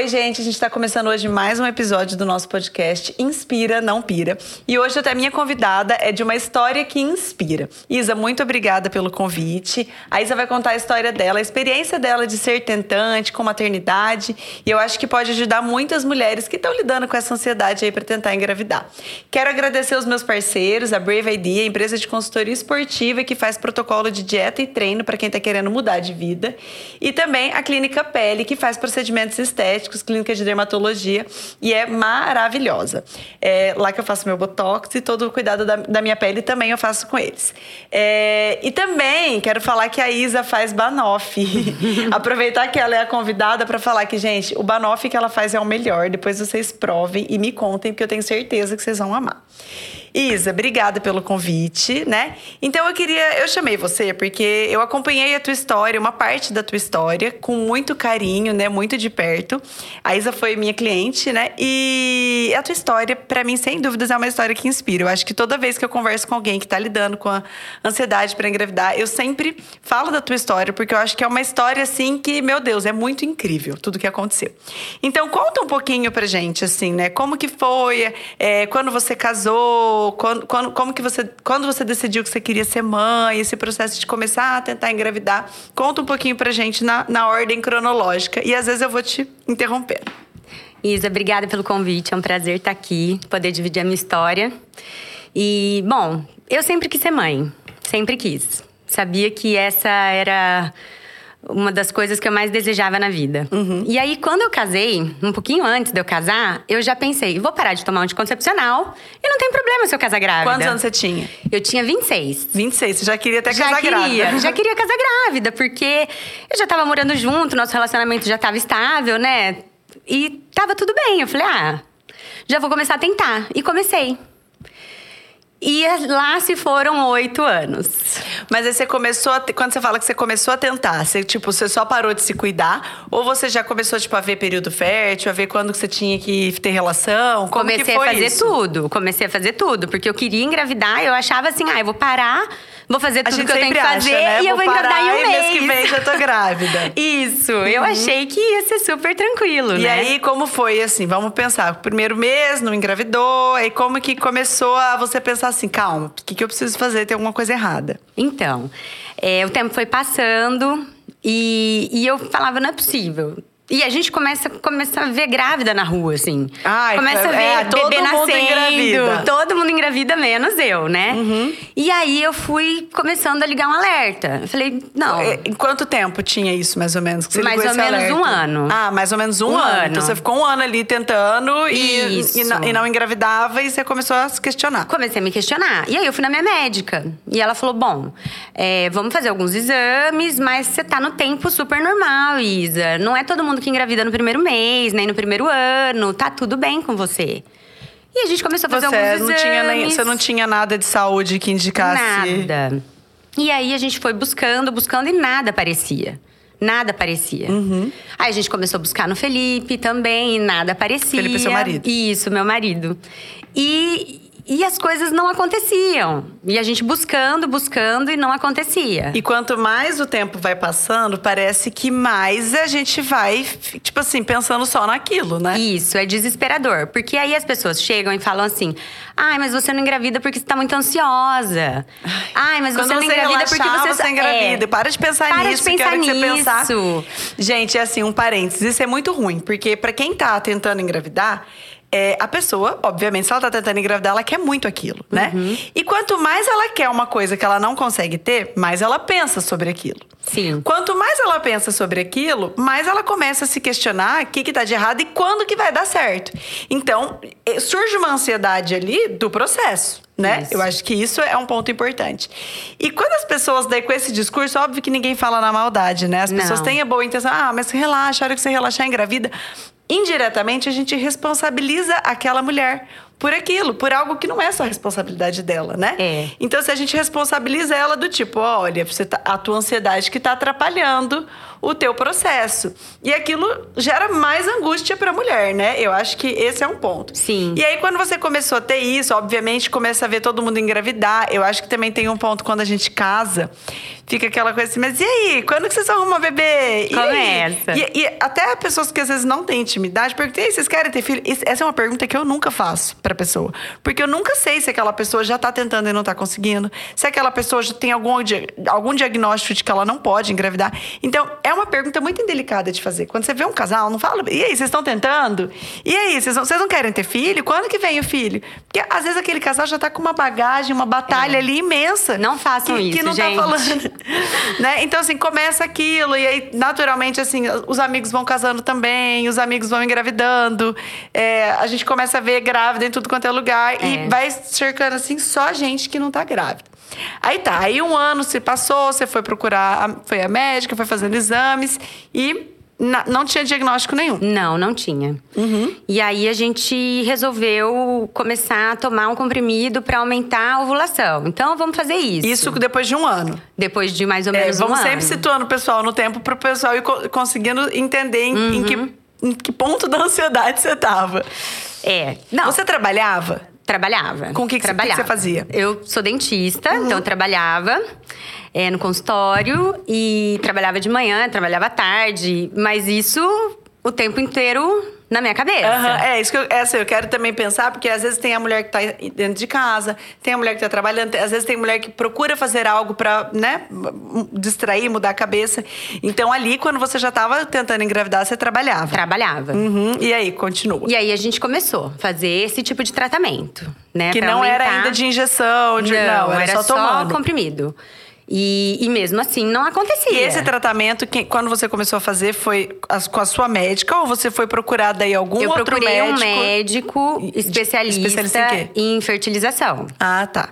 Oi, gente, a gente está começando hoje mais um episódio do nosso podcast Inspira, Não Pira. E hoje até a minha convidada é de uma história que inspira. Isa, muito obrigada pelo convite. A Isa vai contar a história dela, a experiência dela de ser tentante com maternidade. E eu acho que pode ajudar muitas mulheres que estão lidando com essa ansiedade aí para tentar engravidar. Quero agradecer os meus parceiros, a Brave Idea, empresa de consultoria esportiva que faz protocolo de dieta e treino para quem está querendo mudar de vida. E também a Clínica Pele, que faz procedimentos estéticos estéticos, clínica de dermatologia, e é maravilhosa. É lá que eu faço meu botox e todo o cuidado da, da minha pele também eu faço com eles. É, e também quero falar que a Isa faz banoff. Aproveitar que ela é a convidada para falar que, gente, o banoff que ela faz é o melhor. Depois vocês provem e me contem, porque eu tenho certeza que vocês vão amar. Isa, obrigada pelo convite, né? Então eu queria, eu chamei você porque eu acompanhei a tua história, uma parte da tua história, com muito carinho, né? Muito de perto. A Isa foi minha cliente, né? E a tua história, para mim, sem dúvidas, é uma história que inspira. Eu acho que toda vez que eu converso com alguém que tá lidando com a ansiedade para engravidar, eu sempre falo da tua história, porque eu acho que é uma história assim que, meu Deus, é muito incrível tudo que aconteceu. Então conta um pouquinho pra gente, assim, né? Como que foi, é, quando você casou? Quando, quando, como que você, quando você decidiu que você queria ser mãe, esse processo de começar a tentar engravidar. Conta um pouquinho pra gente na, na ordem cronológica e às vezes eu vou te interromper. Isa, obrigada pelo convite. É um prazer estar aqui, poder dividir a minha história. E, bom, eu sempre quis ser mãe. Sempre quis. Sabia que essa era uma das coisas que eu mais desejava na vida. Uhum. E aí, quando eu casei, um pouquinho antes de eu casar, eu já pensei, vou parar de tomar um anticoncepcional e não tem problema se eu casar grávida. Quantos anos você tinha? Eu tinha 26. 26, você já queria até já casar queria, grávida. Já queria casar grávida, porque eu já tava morando junto, nosso relacionamento já tava estável, né? E tava tudo bem. Eu falei, ah, já vou começar a tentar. E comecei. E lá se foram oito anos. Mas aí você começou a. Quando você fala que você começou a tentar, você, tipo, você só parou de se cuidar? Ou você já começou, tipo, a ver período fértil, a ver quando que você tinha que ter relação? Como Comecei a fazer isso? tudo. Comecei a fazer tudo. Porque eu queria engravidar, eu achava assim, ah, eu vou parar vou fazer tudo que eu tenho que fazer acha, né? e eu vou engravidar em um mês. mês que vem já tô grávida. Isso, uhum. eu achei que ia ser super tranquilo, e né? aí, como foi assim? Vamos pensar, primeiro mês, não engravidou, aí como que começou a você pensar assim, calma, o que, que eu preciso fazer? Tem alguma coisa errada. Então, é, o tempo foi passando e, e eu falava, não é possível. E a gente começa, começa a ver grávida na rua, assim. Ai, começa a ver é, bebê nascendo. Engravida. Todo mundo engravida, menos eu, né? Uhum. E aí eu fui começando a ligar um alerta. Eu falei, não. Em quanto tempo tinha isso, mais ou menos? Que você mais ou menos alerta? um ano. Ah, mais ou menos um, um ano. ano. Então você ficou um ano ali tentando e, e, não, e não engravidava e você começou a se questionar. Comecei a me questionar. E aí eu fui na minha médica. E ela falou: bom, é, vamos fazer alguns exames, mas você tá no tempo super normal, Isa. Não é todo mundo que engravida no primeiro mês, nem no primeiro ano, tá tudo bem com você. E a gente começou a fazer você alguns não exames. Tinha nem, você não tinha nada de saúde que indicasse. Nada. E aí a gente foi buscando, buscando e nada aparecia. Nada aparecia. Uhum. Aí a gente começou a buscar no Felipe também, e nada aparecia. Felipe, seu marido. Isso, meu marido. E, e as coisas não aconteciam. E a gente buscando, buscando e não acontecia. E quanto mais o tempo vai passando, parece que mais a gente vai, tipo assim, pensando só naquilo, né? Isso, é desesperador. Porque aí as pessoas chegam e falam assim: ai, mas você não engravida porque você tá muito ansiosa. Ai, mas Quando você não você engravida relaxar, porque você. você engravida. É. Para de pensar Para nisso. de pensar quero nisso. Que você pensar. Gente, é assim, um parênteses. Isso é muito ruim. Porque para quem tá tentando engravidar é, a pessoa, obviamente, se ela tá tentando engravidar, ela quer muito aquilo, né? Uhum. E quanto mais ela quer uma coisa que ela não consegue ter, mais ela pensa sobre aquilo. Sim. Quanto mais ela pensa sobre aquilo, mais ela começa a se questionar o que, que tá de errado e quando que vai dar certo. Então, eh, surge uma ansiedade ali do processo. Né? Eu acho que isso é um ponto importante. E quando as pessoas daí com esse discurso, óbvio que ninguém fala na maldade, né? As pessoas Não. têm a boa intenção, ah, mas relaxa, a hora que você relaxar engravida indiretamente a gente responsabiliza aquela mulher por aquilo, por algo que não é só responsabilidade dela, né? É. Então, se a gente responsabiliza ela do tipo, olha, você tá, a tua ansiedade que está atrapalhando o teu processo. E aquilo gera mais angústia para a mulher, né? Eu acho que esse é um ponto. Sim. E aí, quando você começou a ter isso, obviamente começa a ver todo mundo engravidar. Eu acho que também tem um ponto quando a gente casa, fica aquela coisa assim, mas e aí? Quando que vocês vão arrumar bebê? E? Começa. E, e até pessoas que às vezes não têm intimidade, perguntam, e aí, vocês querem ter filho? Essa é uma pergunta que eu nunca faço pra pessoa. Porque eu nunca sei se aquela pessoa já tá tentando e não tá conseguindo. Se aquela pessoa já tem algum, algum diagnóstico de que ela não pode engravidar. Então, é uma pergunta muito indelicada de fazer. Quando você vê um casal, não fala, e aí, vocês estão tentando? E aí, vocês não, vocês não querem ter filho? Quando que vem o filho? Porque às vezes aquele casal já tá com uma bagagem, uma batalha ali imensa. É. Não façam que, isso, que não gente. tá falando. né? Então, assim, começa aquilo, e aí, naturalmente, assim, os amigos vão casando também, os amigos vão engravidando. É, a gente começa a ver grávida em tudo quanto é lugar É. e vai cercando, assim, só gente que não tá grávida. Aí tá, aí um ano se passou, você foi procurar, foi a médica, foi fazendo exames e não tinha diagnóstico nenhum. Não, não tinha. Uhum. E aí a gente resolveu começar a tomar um comprimido para aumentar a ovulação. Então vamos fazer isso. Isso depois de um ano. depois de mais ou É, menos vamos um sempre ano. situando o pessoal no tempo para o pessoal ir co- conseguindo entender em, em que, Uhum. em que ponto da ansiedade você tava. É. Não, Você trabalhava? trabalhava. Com o que que você- trabalhava. que você fazia? Eu sou dentista, então eu trabalhava é, no consultório e trabalhava de manhã, trabalhava à tarde, mas isso o tempo inteiro na minha cabeça. Aham, é isso que eu, essa eu quero também pensar, porque às vezes tem a mulher que tá dentro de casa, tem a mulher que tá trabalhando, às vezes tem mulher que procura fazer algo pra, né, distrair, mudar a cabeça. Então ali, quando você já tava tentando engravidar, você trabalhava. Trabalhava. Uhum, E aí, continua. E aí a gente começou a fazer esse tipo de tratamento, né? que não era aumentar- ainda de injeção, de, não, era, só tomando. comprimido. E, e mesmo assim não acontecia. E esse tratamento, que, quando você começou a fazer, foi as- com a sua médica ou você foi procurar daí algum Eu outro procurei médico? um médico especialista, especialista em em fertilização. Ah, tá.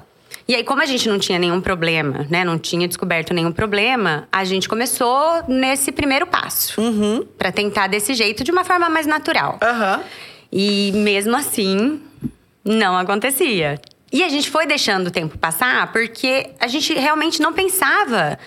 E aí, como a gente não tinha nenhum problema, né? Não tinha descoberto nenhum problema, a gente começou nesse primeiro passo. Uhum. Pra tentar desse jeito, de uma forma mais natural. Aham. E mesmo assim, não acontecia. E a gente foi deixando o tempo passar porque a gente realmente não pensava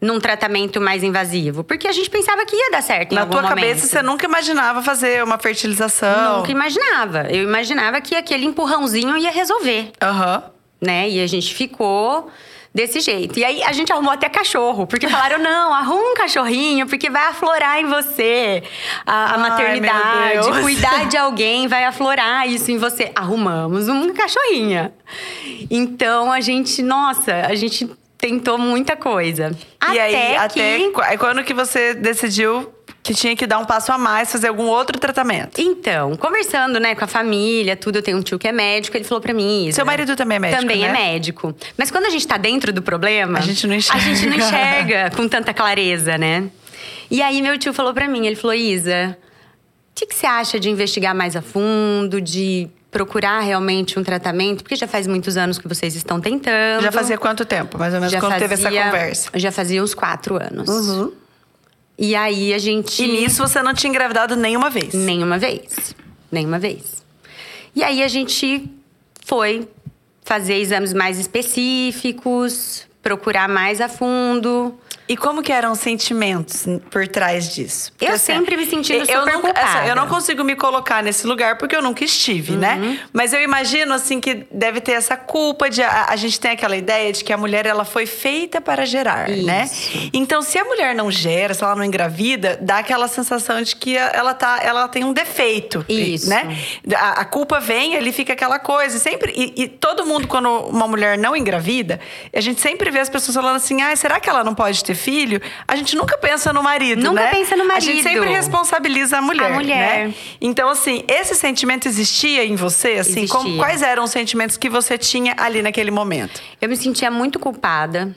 num tratamento mais invasivo. Porque a gente pensava que ia dar certo Na tua momento. cabeça, você nunca imaginava fazer uma fertilização? Nunca imaginava. Eu imaginava que aquele empurrãozinho ia resolver, Aham. né? E a gente ficou desse jeito. E aí a gente arrumou até cachorro, porque falaram: não, arruma um cachorrinho, porque vai aflorar em você a, a Ai, maternidade. Cuidar de alguém vai aflorar isso em você. Arrumamos um cachorrinho. Então a gente, nossa, a gente tentou muita coisa. E aí, que... até quando que você decidiu que tinha que dar um passo a mais, fazer algum outro tratamento? Então, conversando, né, com a família, tudo, eu tenho um tio que é médico, ele falou pra mim, Isa, Seu marido também é médico, Também né? é médico. Mas quando a gente tá dentro do problema, A gente não A gente não enxerga. enxerga com tanta clareza, né? E aí meu tio falou pra mim, ele falou: "Isa, o que, que você acha de investigar mais a fundo, de procurar realmente um tratamento? Porque já faz muitos anos que vocês estão tentando. Já fazia quanto tempo, mais ou menos, Já quando teve essa fazia- conversa? Já fazia uns quatro anos. E aí a gente. E nisso você não tinha engravidado nenhuma vez? Nenhuma vez. Nenhuma vez. E aí a gente foi fazer exames mais específicos, procurar mais a fundo. E como que eram os sentimentos por trás disso? Eu sempre me sentindo eu super culpada. assim, eu não consigo me colocar nesse lugar porque eu nunca estive, né? Uhum. Mas eu imagino assim que deve ter essa culpa de a, a gente tem aquela ideia de que a mulher ela foi feita para gerar, né? Então, se a mulher não gera, se ela não engravida, dá aquela sensação de que ela tá, ela tem um defeito, Isso. né? A, a culpa vem, ali fica aquela coisa, e sempre e, e todo mundo quando uma mulher não engravida, a gente sempre vê as pessoas falando assim: "Ah, será que ela não pode ter filho?" A gente nunca pensa no marido, Nunca né? pensa no A gente marido. sempre responsabiliza a mulher, A mulher. né? Então, assim, esse sentimento existia em você? Assim, como- Existia. quais eram os sentimentos que você tinha ali naquele momento? Eu me sentia muito culpada,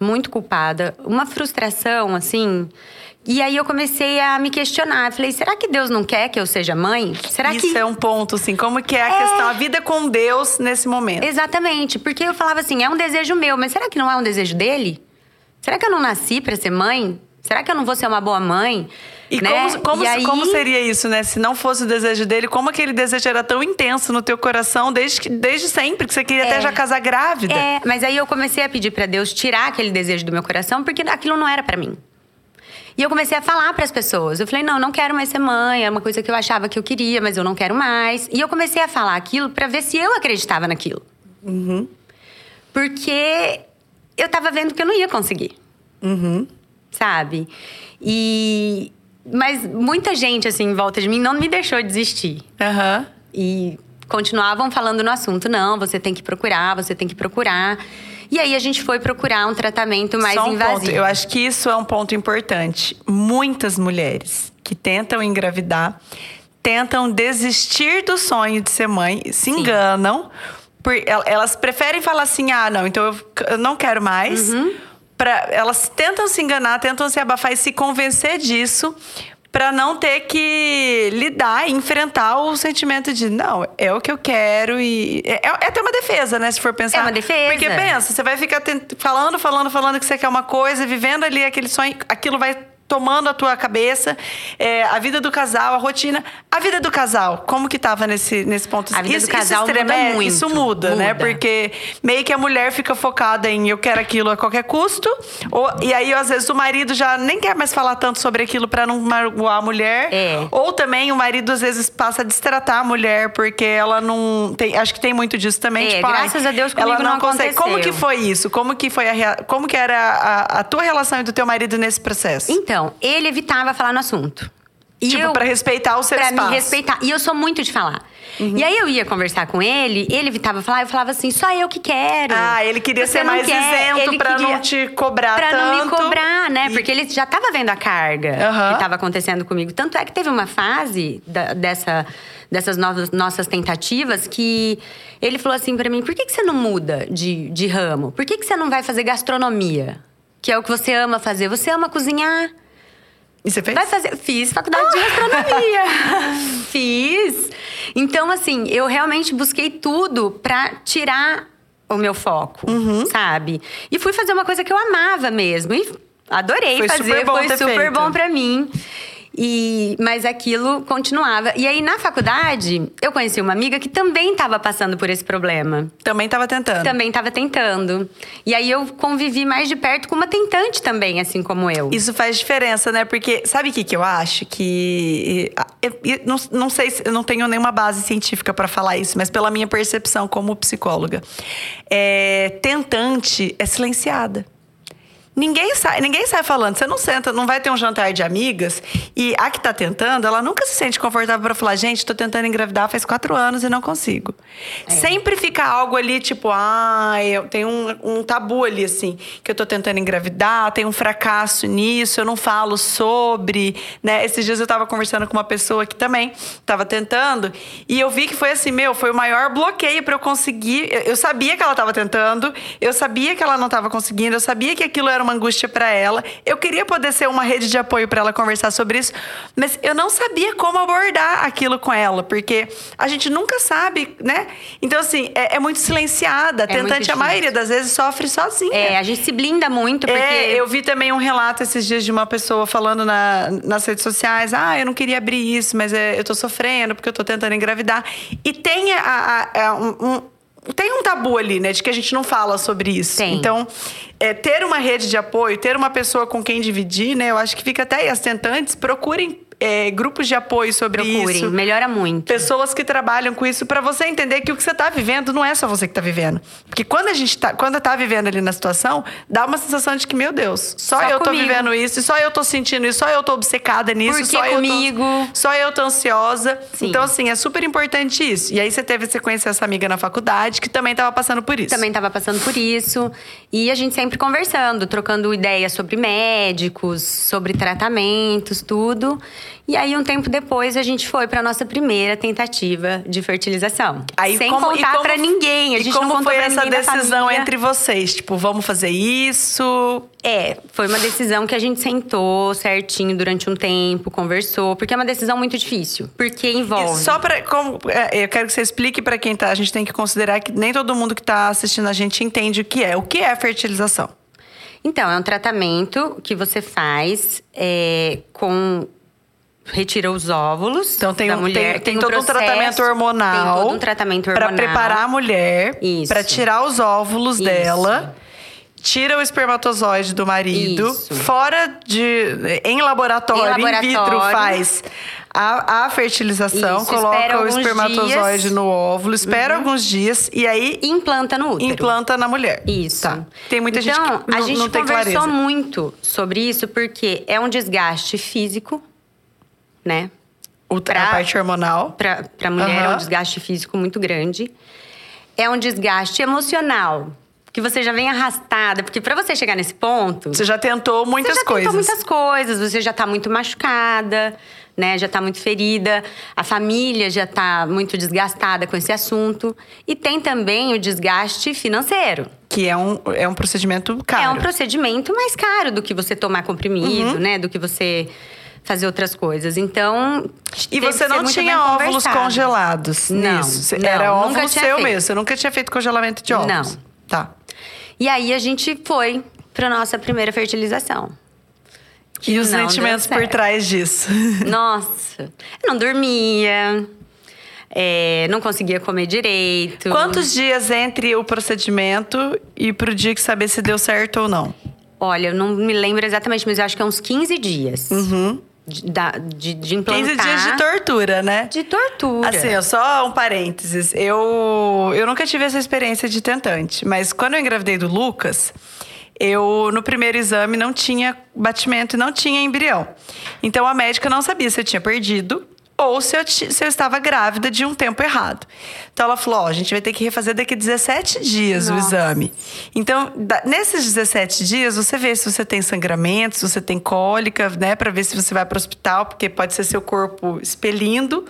muito culpada, uma frustração assim. E aí eu comecei a me questionar. Falei, será que Deus não quer que eu seja mãe? Será Isso que é um ponto, assim, como que é a questão, a vida com Deus nesse momento? Exatamente, porque eu falava assim, é um desejo meu, mas será que não é um desejo dele? Será que eu não nasci pra ser mãe? Será que eu não vou ser uma boa mãe? E né? como, como, E aí- como seria isso, né? Se não fosse o desejo dele, como aquele desejo era tão intenso no teu coração desde, que- desde sempre, que você queria até É. já casar grávida? É, mas aí eu comecei a pedir pra Deus tirar aquele desejo do meu coração, porque aquilo não era pra mim. E eu comecei a falar pras pessoas. Eu falei: "Não, não quero mais ser mãe, é uma coisa que eu achava que eu queria, mas eu não quero mais". E eu comecei a falar aquilo pra ver se eu acreditava naquilo. Porque eu tava vendo que eu não ia conseguir. Sabe? E mas muita gente assim em volta de mim não me deixou desistir. Aham. E continuavam falando no assunto: não, você tem que procurar, você tem que procurar. E aí a gente foi procurar um tratamento mais Só um invasivo. ponto. Eu acho que isso é um ponto importante. Muitas mulheres que tentam engravidar tentam desistir do sonho de ser mãe, se enganam. Por, el- elas preferem falar assim: ah, não, então eu, eu não quero mais. Uhum. Pra, elas tentam se enganar, tentam se abafar e se convencer disso. Pra não ter que lidar e enfrentar o sentimento de não, é o que eu quero e. É, é até uma defesa, né? Se for pensar. É uma defesa. Porque pensa, você vai ficar tent- falando, falando, falando que você quer uma coisa, vivendo ali aquele sonho, aquilo vai tomando a tua cabeça, é, a vida do casal, a rotina. A vida do casal, como que tava nesse, nesse ponto? A vida isso, do casal isso muda estremece- muito. Isso muda, né? Muda. Porque meio que a mulher fica focada em eu quero aquilo a qualquer custo, ou, e aí às vezes o marido já nem quer mais falar tanto sobre aquilo para não magoar a mulher. É. Ou também o marido às vezes passa a destratar a mulher porque ela não tem, acho que tem muito disso também, É, tipo, ai, graças a Deus ela comigo não consegue. Como que aconteceu. foi isso? Como que foi a, como que era a, a tua relação e do teu marido nesse processo? Então, ele evitava falar no assunto. E tipo, eu, pra respeitar o seu pra espaço. me respeitar. E eu sou muito de falar. E aí eu ia conversar com ele, ele evitava falar, eu falava assim, só eu que quero. Ah, ele queria Você ser mais quer. isento Ele pra queria- não te cobrar Pra tanto. não me cobrar, né? E- Porque ele já tava vendo a carga Aham. que tava acontecendo comigo. Tanto é que teve uma fase da- dessa, dessas novas, nossas tentativas que ele falou assim pra mim: por que, que você não muda de, de ramo? Por que, que você não vai fazer gastronomia? Que é o que você ama fazer. Você ama cozinhar. E você fez? Vai fazer. Fiz faculdade de gastronomia. Fiz. Então, assim, eu realmente busquei tudo pra tirar o meu foco, Uhum. sabe? E fui fazer uma coisa que eu amava mesmo. E adorei Foi fazer, super foi super feito. bom pra mim. E, mas aquilo continuava. E aí, na faculdade, eu conheci uma amiga que também estava passando por esse problema. Também tava tentando. Também estava tentando. E aí, eu convivi mais de perto com uma tentante também, assim como eu. Isso faz diferença, né? Porque sabe o que, que eu acho? Que. eu- eu não, não sei se eu não tenho nenhuma base científica pra falar isso, mas pela minha percepção como psicóloga. É, tentante é silenciada. Ninguém sai, ninguém sai falando. Você não senta, não vai ter um jantar de amigas e a que tá tentando, ela nunca se sente confortável pra falar, gente, tô tentando engravidar faz quatro anos e não consigo. Sempre fica algo ali, tipo, ah, eu tenho um, um tabu ali, assim, que eu tô tentando engravidar, tem um fracasso nisso, eu não falo sobre, né? Esses dias eu tava conversando com uma pessoa que também tava tentando e eu vi que foi assim, meu, foi o maior bloqueio pra eu conseguir. Eu, sabia que ela tava tentando, eu sabia que ela não tava conseguindo, eu sabia que aquilo era uma angústia pra ela. Eu queria poder ser uma rede de apoio pra ela conversar sobre isso, mas eu não sabia como abordar aquilo com ela, porque a gente nunca sabe, né? Então, assim, é, é muito silenciada. É Tentante, a maioria das vezes, sofre sozinha. É, a gente se blinda muito, porque. É, eu vi também um relato esses dias de uma pessoa falando na- nas redes sociais: ah, eu não queria abrir isso, mas é, eu tô sofrendo porque eu tô tentando engravidar. E tem a- a- a- um- um- tem um tabu ali, né? De que a gente não fala sobre isso. Tem. Então, é, ter uma rede de apoio, ter uma pessoa com quem dividir, né? Eu acho que fica até. E as tentantes procurem é, grupos de apoio sobre Procurem, isso melhora muito. pessoas que trabalham com isso para você entender que o que você tá vivendo não é só você que tá vivendo. Porque quando a gente tá, quando tá vivendo ali na situação, dá uma sensação de que, meu Deus, só, Só eu tô comigo. vivendo isso, só eu tô sentindo isso, só eu tô obcecada nisso, só comigo? eu tô só eu tô ansiosa. Sim. Então assim, é super importante isso. E aí você teve você conhecer essa amiga na faculdade que também tava passando por isso. Também estava passando por isso. E a gente sempre conversando, trocando ideias sobre médicos, sobre tratamentos, tudo. E aí, um tempo depois, a gente foi para nossa primeira tentativa de fertilização. Aí, Sem como- e contar para ninguém. A e gente como não foi essa decisão entre vocês? Tipo, vamos fazer isso? É, foi uma decisão que a gente sentou certinho durante um tempo, conversou, porque é uma decisão muito difícil, porque E envolve. Só para eu quero que você explique para quem tá, a gente tem que considerar que nem todo mundo que tá assistindo a gente entende o que é. O que é fertilização? Então, é um tratamento que você faz é, com retira os óvulos Então tem, da um- mulher. tem, tem um todo um processo- tratamento hormonal. Tem todo um tratamento Pra hormonal. preparar a mulher, Isso. pra tirar os óvulos Isso. dela. Tira o espermatozoide do marido. Isso. Fora de. Em laboratório, Em in vitro, laboratório. faz a, a fertilização, Isso, coloca o espermatozoide dias. Uhum. no óvulo, espera alguns dias e aí implanta no útero. implanta na mulher. Isso. Tá. Tem muita então, gente que não, a gente não tem conversou clareza. muito sobre isso porque é um desgaste físico, né? O, pra- a parte hormonal. Para a mulher é Aham. um desgaste físico muito grande. É um desgaste emocional, que você já vem arrastada, porque para você chegar nesse ponto, Você já tentou muitas você já coisas. tentou muitas coisas, você já tá muito machucada, né? Já tá muito ferida, a família já tá muito desgastada com esse assunto. E tem também o desgaste financeiro. Que é um, é um procedimento caro. É um procedimento mais caro do que você tomar comprimido, Uhum. né? Do que você fazer outras coisas. Então. E você não tinha óvulos congelados Não, nisso? Não, Era óvulo seu feito. mesmo. Você nunca tinha feito congelamento de óvulos? Não. Tá. E aí a gente foi pra nossa primeira fertilização. E os não sentimentos por trás disso? Nossa, eu não dormia, é, não conseguia comer direito. Quantos dias entre o procedimento e pro dia que saber se deu certo ou não? Olha, eu não me lembro exatamente, mas eu acho que é uns 15 dias de, da- de, de implantar. 15 Uhum. dias de tortura, né? De tortura. Assim, só um parênteses. Eu, eu nunca tive essa experiência de tentante, mas quando eu engravidei do Lucas, eu no primeiro exame não tinha batimento e não tinha embrião. Então a médica não sabia se eu tinha perdido ou se eu, se eu estava grávida de um tempo errado. Então ela falou: ó, a gente vai ter que refazer daqui a 17 dias o Nossa. exame. Então, da- nesses 17 dias, você vê se você tem sangramento, se você tem cólica, né? Pra ver se você vai para o hospital, porque pode ser seu corpo expelindo,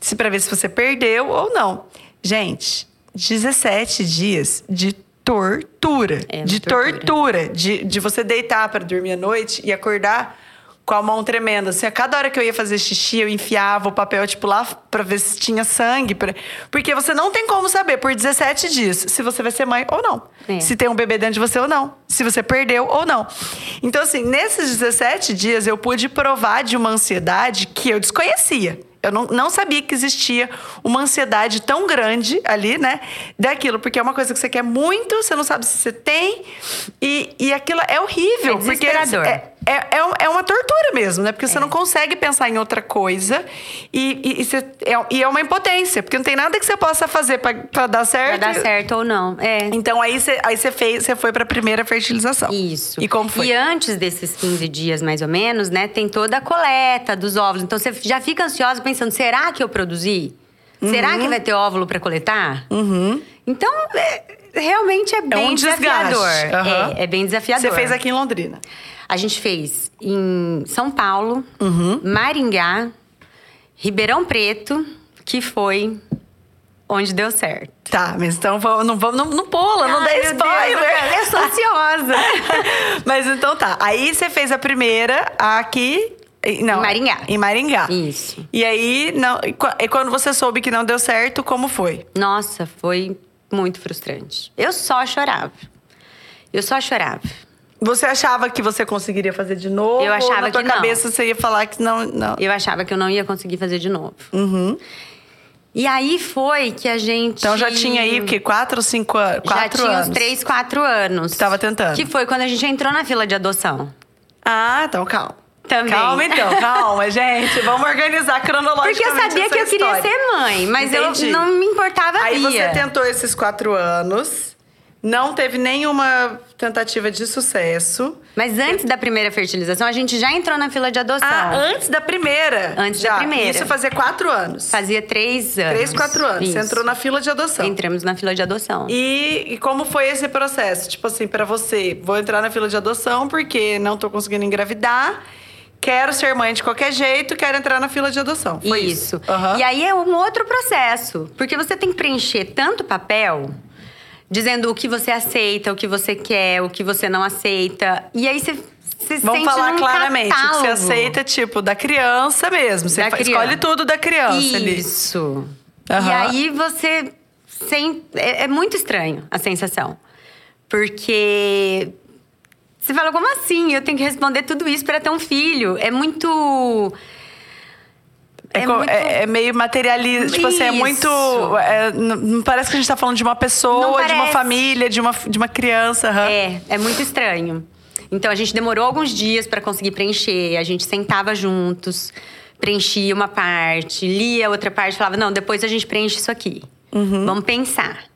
se para ver se você perdeu ou não. Gente, 17 dias de tortura. É de tortura. tortura. De, de você deitar para dormir à noite e acordar com a mão tremenda. Assim, a cada hora que eu ia fazer xixi, eu enfiava o papel, tipo, lá pra ver se tinha sangue. pra- Porque você não tem como saber por 17 dias se você vai ser mãe ou não. É. Se tem um bebê dentro de você ou não. Se você perdeu ou não. Então, assim, nesses 17 dias eu pude provar de uma ansiedade que eu desconhecia. Eu não, não sabia que existia uma ansiedade tão grande ali, né? Daquilo, porque é uma coisa que você quer muito, você não sabe se você tem. E, e aquilo é horrível. É porque é, é, é, um- é uma tortura mesmo, né? Porque você não consegue pensar em outra coisa. E, e, e, você- é, e é uma impotência, porque não tem nada que você possa fazer pra, pra dar Pra certo. dar certo ou não. É. Então aí você, aí você fez, você foi pra primeira fertilização. Isso. E como foi? E antes desses 15 dias, mais ou menos, né, tem toda a coleta dos óvulos. Então você já fica ansiosa pensando: será que eu produzi? Será Uhum. que vai ter óvulo para coletar? Então, é- realmente é bem um desgaste. desafiador. Aham. É, é bem desafiador. Você fez aqui em Londrina. A gente fez em São Paulo, Uhum. Maringá, Ribeirão Preto, que foi onde deu certo. Tá, mas então vamos, não vamos, não, não pula, não dá Ai, spoiler. Deus, eu sou ansiosa. mas então tá. Aí você fez a primeira aqui. Não, Em Maringá. Em Maringá. Isso. E aí, não, e quando você soube que não deu certo, como foi? Nossa, foi muito frustrante. Eu só chorava. Eu só chorava. Você achava que você conseguiria fazer de novo? Eu achava ou na tua que não. cabeça você ia falar que não. não. Eu achava que eu não ia conseguir fazer de novo. Uhum. E aí foi que a gente. Então já tinha aí o quê? Quatro ou cinco anos? Já tinha anos. uns três, quatro anos. Tava tentando. Que foi quando a gente entrou na fila de adoção. Ah, então calma. Também. Calma então, calma, gente. Vamos organizar cronologicamente Porque eu sabia que eu queria história. ser mãe, mas Entendi. eu não me importava Aí você via. tentou esses quatro anos, não teve nenhuma tentativa de sucesso. Mas antes da primeira fertilização, a gente já entrou na fila de adoção. Ah, antes da primeira. Antes da Já. primeira. Isso fazia quatro anos. Fazia três anos. Três, quatro anos. Você Isso. entrou na fila de adoção. Entramos na fila de adoção. E, e como foi esse processo? Tipo assim, pra você, vou entrar na fila de adoção porque não tô conseguindo engravidar, quero ser mãe de qualquer jeito, quero entrar na fila de adoção. Foi isso. Isso. Aham. E aí é um outro processo. Porque você tem que preencher tanto papel, dizendo o que você aceita, o que você quer, o que você não aceita. E aí você. você Vamos falar claramente. O que você catálogo. aceita, tipo, da criança mesmo. Você Da criança. escolhe tudo da criança ali. Isso. Aham. E aí você. Sem, é, é muito estranho a sensação. Porque Você fala, como assim? Eu tenho que responder tudo isso para ter um filho. É muito. É, muito... é, é meio materialista. Tipo assim, é muito. É, não parece que a gente tá falando de uma pessoa, de uma família, de uma, de uma criança. Uhum. É, é muito estranho. Então a gente demorou alguns dias para conseguir preencher, a gente sentava juntos, preenchia uma parte, lia outra parte, falava: não, depois a gente preenche isso aqui. Uhum. Vamos pensar.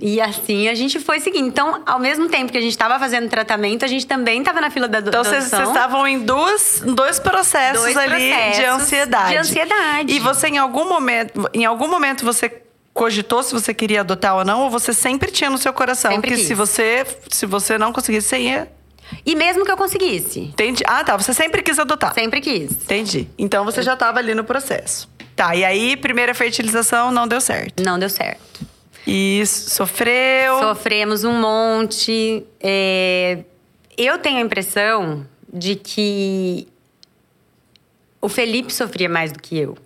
E assim a gente foi seguindo. Então, ao mesmo tempo que a gente estava fazendo tratamento, a gente também estava na fila da adoção. Então, vocês estavam em dois, dois processos dois ali processos de ansiedade. De ansiedade. E você, em algum momento, em algum momento, você cogitou se você queria adotar ou não? Ou você sempre tinha no seu coração sempre que quis. se você, se você não conseguisse, você ia e mesmo que eu conseguisse. Entendi. Ah, tá. Você sempre quis adotar. Sempre quis. Entendi. Então você já estava ali no processo. Tá. E aí, primeira fertilização não deu certo. Não deu certo. E sofreu. Sofremos um monte. É... Eu tenho a impressão de que o Felipe sofria mais do que eu.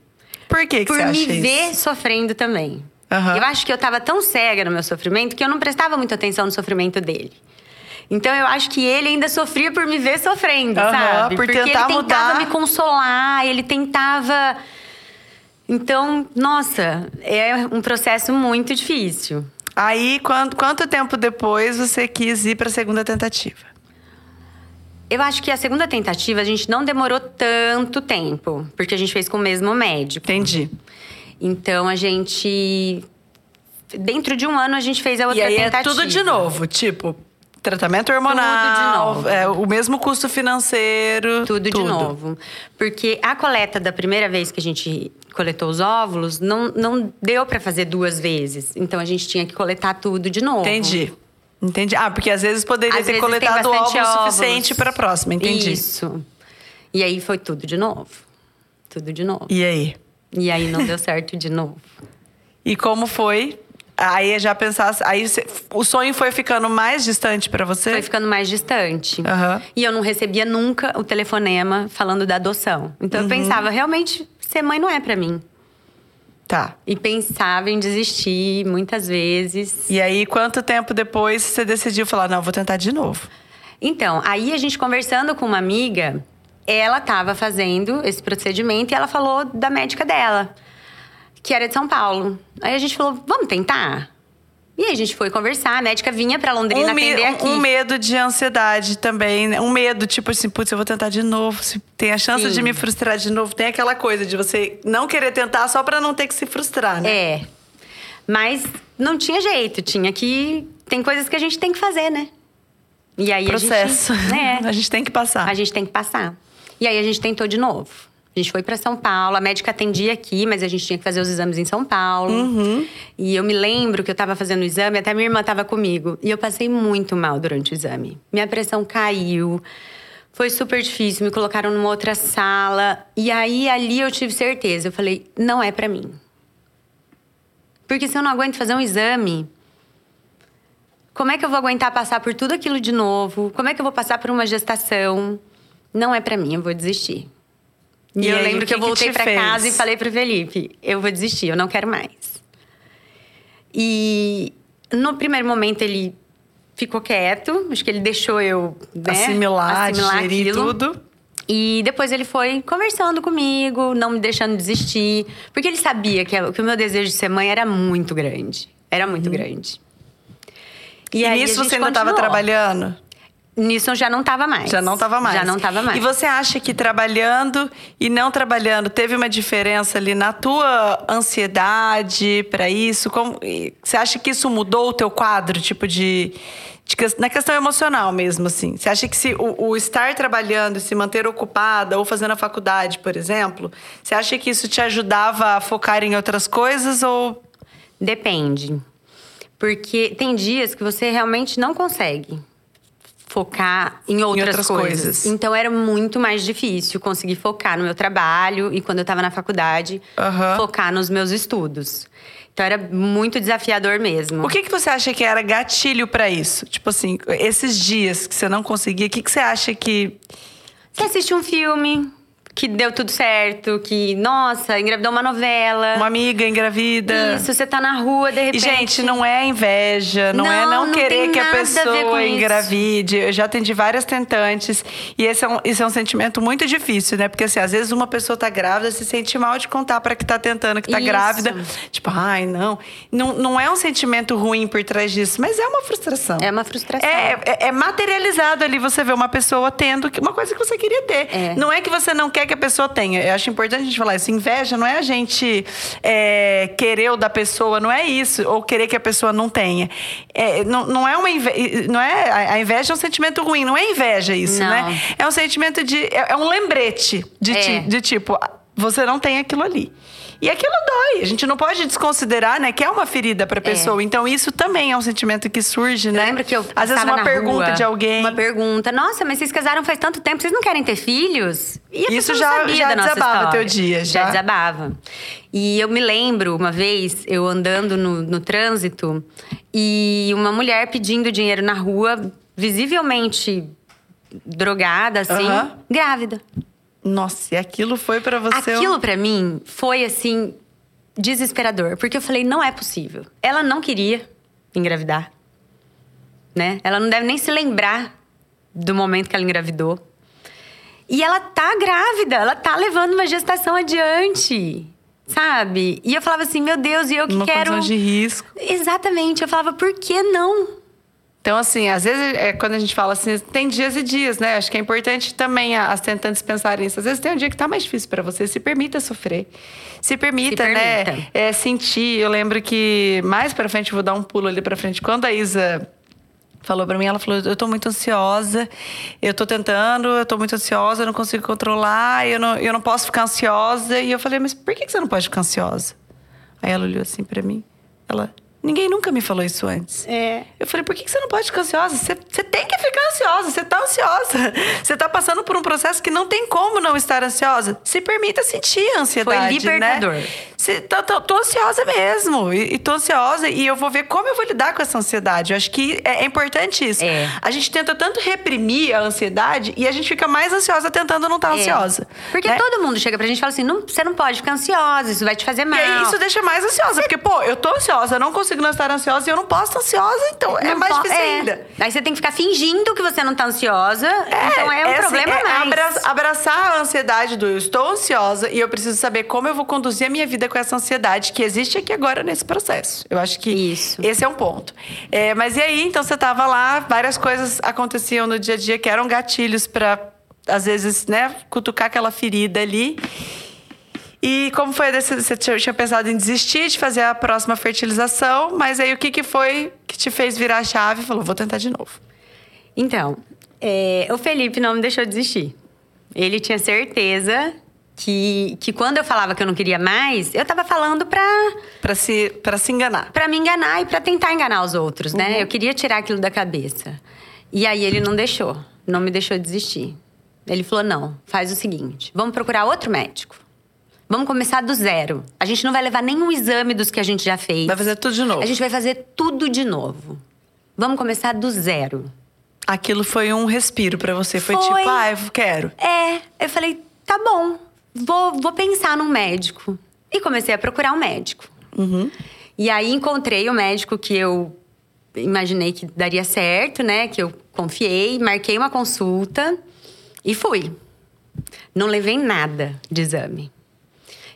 Por que, que Por você acha me isso? ver sofrendo também. Uhum. Eu acho que eu estava tão cega no meu sofrimento que eu não prestava muita atenção no sofrimento dele. Então eu acho que ele ainda sofria por me ver sofrendo, uhum, sabe? Por Porque ele tentava mudar. me consolar, ele tentava. Então, nossa, é um processo muito difícil. Aí, quanto, quanto tempo depois você quis ir para a segunda tentativa? Eu acho que a segunda tentativa a gente não demorou tanto tempo, porque a gente fez com o mesmo médico. Entendi. Então a gente. Dentro de um ano a gente fez a outra e aí tentativa. É tudo de novo, tipo, tratamento hormonal, Tudo de novo. É, o mesmo custo financeiro. Tudo, de novo. Porque a coleta da primeira vez que a gente coletou os óvulos, não, não deu para fazer duas vezes. Então a gente tinha que coletar tudo de novo. Entendi. Entendi. Ah, porque às vezes poderia Às ter vezes coletado tem óvulo bastante óvulos. suficiente para a próxima. Entendi. Isso. E aí foi tudo de novo. Tudo de novo. E aí? E aí não deu certo de novo. E como foi? Aí já pensasse, aí o sonho foi ficando mais distante para você? Foi ficando mais distante. Aham. E eu não recebia nunca o telefonema falando da adoção. Então Uhum. eu pensava, realmente, ser mãe não é para mim. Tá. E pensava em desistir muitas vezes. E aí, quanto tempo depois você decidiu falar, não, vou tentar de novo? Então, aí a gente conversando com uma amiga, ela estava fazendo esse procedimento e ela falou da médica dela, que era de São Paulo. Aí a gente falou, vamos tentar? E aí a gente foi conversar, a médica vinha pra Londrina Um, atender aqui. um medo de ansiedade também, né? Um medo, tipo assim, putz, eu vou tentar de novo. Se tem a chance Sim. de me frustrar de novo. Tem aquela coisa de você não querer tentar só para não ter que se frustrar, né? É. Mas não tinha jeito, tinha que. Tem coisas que a gente tem que fazer, né? E aí Processo. a gente. É, a gente tem que passar. a gente tem que passar. E aí a gente tentou de novo. A gente foi para São Paulo, a médica atendia aqui, mas a gente tinha que fazer os exames em São Paulo. Uhum. E eu me lembro que eu tava fazendo o exame, até minha irmã tava comigo. E eu passei muito mal durante o exame. Minha pressão caiu. Foi super difícil, me colocaram numa outra sala. E aí ali eu tive certeza. Eu falei, não é para mim. Porque se eu não aguento fazer um exame, como é que eu vou aguentar passar por tudo aquilo de novo? Como é que eu vou passar por uma gestação? Não é pra mim, eu vou desistir. E, E eu aí, lembro que, que eu voltei fez? casa e falei pro Felipe: eu vou desistir, eu não quero mais. E no primeiro momento ele ficou quieto, acho que ele deixou eu né, Assimilar, digerir aquilo. tudo. E depois ele foi conversando comigo, não me deixando desistir. Porque ele sabia que, que o meu desejo de ser mãe era muito grande. Era muito grande. E, aí a nisso você ainda estava trabalhando? Nisso já não tava mais. Já não estava mais. Já não tava mais. E você acha que trabalhando e não trabalhando teve uma diferença ali na tua ansiedade para isso? Como, você acha que isso mudou o teu quadro, tipo de, de na questão emocional mesmo, assim? Você acha que se o, o estar trabalhando, se manter ocupada ou fazendo a faculdade, por exemplo, você acha que isso te ajudava a focar em outras coisas ou Depende. Porque tem dias que você realmente não consegue focar em outras, outras coisas. coisas. Então era muito mais difícil conseguir focar no meu trabalho e quando eu tava na faculdade, Aham. focar nos meus estudos. Então era muito desafiador mesmo. O que, que você acha que era gatilho para isso? Tipo assim, esses dias que você não conseguia, o que, que você acha que. Você assiste um filme que deu tudo certo, que, nossa, engravidou uma novela. Uma amiga engravida. Isso, você tá na rua, de repente. E, gente, não é inveja, não, é Não, não não querer que a nada a ver pessoa isso. engravide. Eu já atendi várias tentantes. E esse é, um, esse é um sentimento muito difícil, né? Porque, assim, às vezes uma pessoa tá grávida, se sente mal de contar pra que tá tentando que tá Isso. grávida. Tipo, ai, não. não. Não é um sentimento ruim por trás disso, mas é uma frustração. É uma frustração. É, é- é materializado ali você vê uma pessoa tendo uma coisa que você queria ter. É. Não é que você não quer que a pessoa tenha. Eu acho importante a gente falar isso. Inveja não é a gente é, querer o da pessoa, não é isso. Ou querer que a pessoa não tenha. É, não, não é uma inveja. Não é, a- inveja é um sentimento ruim, não é inveja isso, Não. né? É um sentimento de. É, é um lembrete de, É. ti- de tipo, você não tem aquilo ali. E aquilo dói. A gente não pode desconsiderar, né? Que é uma ferida pra pessoa. Então, isso também é um sentimento que surge, né? Lembro que eu Às vezes uma pergunta rua, de alguém. Uma pergunta. Nossa, mas vocês casaram faz tanto tempo, vocês não querem ter filhos? E Isso já- já desabava teu dia, já. desabava. E eu me lembro, uma vez, eu andando no, no trânsito e uma mulher pedindo dinheiro na rua, visivelmente drogada, assim, grávida. Nossa, e aquilo foi pra você. um- Aquilo pra mim foi assim desesperador, porque eu falei, não é possível. Ela não queria engravidar, né? Ela não deve nem se lembrar do momento que ela engravidou. E ela tá grávida, ela tá levando uma gestação adiante, sabe? E eu falava assim, meu Deus, e eu que Uma quero de risco. Exatamente, eu falava, por que não? Então, assim, às vezes, é, quando a gente fala assim, tem dias e dias, né? Acho que é importante também as tentantes pensarem nisso. Às vezes tem um dia que tá mais difícil pra você. Se permita sofrer. Se permita, Se né? permita. É, sentir. Eu lembro que mais pra frente, vou dar um pulo ali pra frente. Quando a Isa falou pra mim, ela falou: Eu tô muito ansiosa, eu tô tentando, eu tô muito ansiosa, eu não consigo controlar, eu não, eu não posso ficar ansiosa. E eu falei: Mas por que que você não pode ficar ansiosa? Aí ela olhou assim pra mim, ela. Ninguém nunca me falou isso antes. É. Eu falei, por que você não pode ficar ansiosa? Você, você tem que ficar ansiosa, você tá ansiosa. Você tá passando por um processo que não tem como não estar ansiosa. Se permita sentir a ansiedade, Foi libertador. né? Você, tô, tô, tô ansiosa mesmo. E, e tô ansiosa e eu vou ver como eu vou lidar com essa ansiedade. Eu acho que é, é importante isso. É. A gente tenta tanto reprimir a ansiedade e a gente fica mais ansiosa tentando não estar É. ansiosa. Porque né? todo mundo chega pra gente e fala assim: não, você não pode ficar ansiosa, isso vai te fazer mal. E aí isso deixa mais ansiosa. Porque, pô, eu tô ansiosa, eu não consigo não estar ansiosa e eu não posso estar ansiosa, então é Não mais po- difícil é. ainda. Aí você tem que ficar fingindo que você não tá ansiosa. então é um assim, problema é a mais. abra- abraçar a ansiedade do eu estou ansiosa e eu preciso saber como eu vou conduzir a minha vida com essa ansiedade que existe aqui agora nesse processo. Eu acho que Isso. esse é um ponto. É, mas e aí, então você tava lá, várias coisas aconteciam no dia a dia que eram gatilhos para às vezes, né, cutucar aquela ferida ali. E como foi a decisão? Você tinha pensado em desistir de fazer a próxima fertilização, mas aí o que, que foi que te fez virar a chave e falou, vou tentar de novo? Então, é, o Felipe não me deixou desistir. Ele tinha certeza que, que quando eu falava que eu não queria mais, eu tava falando pra, Pra se, pra se enganar. pra me enganar e pra tentar enganar os outros, Uhum. né? Eu queria tirar aquilo da cabeça. E aí ele não deixou, não me deixou desistir. Ele falou: não, faz o seguinte, vamos procurar outro médico. Vamos começar do zero. A gente não vai levar nenhum exame dos que a gente já fez. Vai fazer tudo de novo. A gente vai fazer tudo de novo. Vamos começar do zero. Aquilo foi um respiro pra você. Foi, Foi. tipo, ah, eu quero. É, eu falei, tá bom, vou, vou pensar num médico. E comecei a procurar um médico. E aí encontrei o médico que eu imaginei que daria certo, né? Que eu confiei, marquei uma consulta e fui. Não levei nada de exame.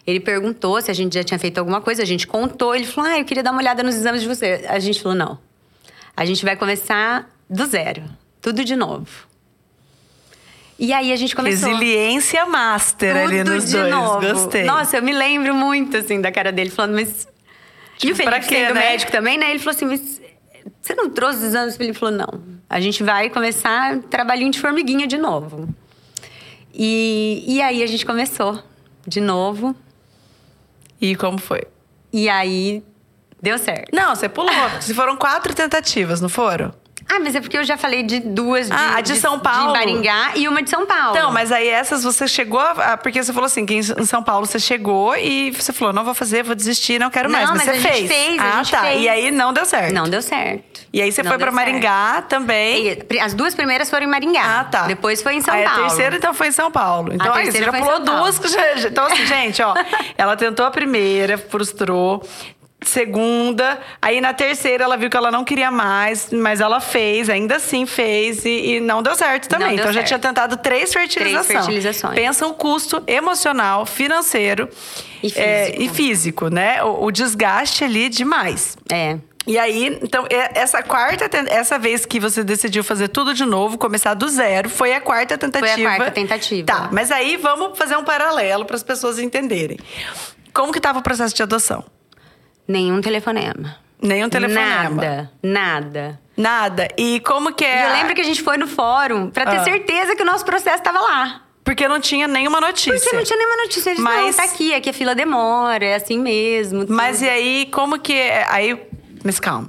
Ele perguntou se a gente já tinha feito alguma coisa, a gente contou, ele falou: "Ah, eu queria dar uma olhada nos exames de você". A gente falou: "Não. A gente vai começar do zero, tudo de novo". E aí a gente começou. Resiliência master ali Tudo nos de dois. novo. Gostei. Nossa, eu me lembro muito, assim, da cara dele, falando, mas... e o Tipo, Felipe quê, sendo né? médico também, né? Ele falou assim, mas você não trouxe os exames? Ele falou, não. A gente vai começar trabalhinho de formiguinha de novo. E, e aí a gente começou de novo. E como foi? E aí deu certo. Não, você pulou. Se foram quatro tentativas, não foram? Ah, mas é porque eu já falei de duas de, Ah, a de São Paulo. De Maringá e uma de São Paulo. Então, mas aí essas você chegou a. Porque você falou assim, que em São Paulo você chegou e você falou, não vou fazer, vou desistir, não quero Não, mais. Mas, mas você a gente fez. fez, a ah, tá. fez. E aí não deu certo. Não deu certo. E aí você Não foi pra Maringá também. E As duas primeiras foram em Maringá. Ah, tá. Depois foi em São aí Paulo. a terceira, então, foi em São Paulo. Então, aí, você já pulou duas. já- Então, assim, gente, ó. ela tentou a primeira, frustrou. Segunda, aí na terceira ela viu que ela não queria mais, mas ela fez, ainda assim fez e, e não deu certo também. Deu então já certo. tinha tentado três fertilizações. fertilizações. Pensa o custo emocional, financeiro E é, físico. e físico, né? O, o desgaste ali demais. É. E aí, então, é- essa quarta, essa vez que você decidiu fazer tudo de novo, começar do zero, foi a quarta tentativa. quarta tentativa. Tá, mas aí vamos fazer um paralelo para as pessoas entenderem. Como que estava o processo de adoção? Nenhum telefonema. Nenhum telefonema. Nada. Nada. Nada. E como que é? E eu lembro que a gente foi no fórum pra ter Ah. certeza que o nosso processo estava lá. Porque não tinha nenhuma notícia. Porque não tinha nenhuma notícia. Eles Mas- não, tá aqui, aqui a fila demora, é assim mesmo. Mas tudo. e aí, como que. é- Aí. Mas calma.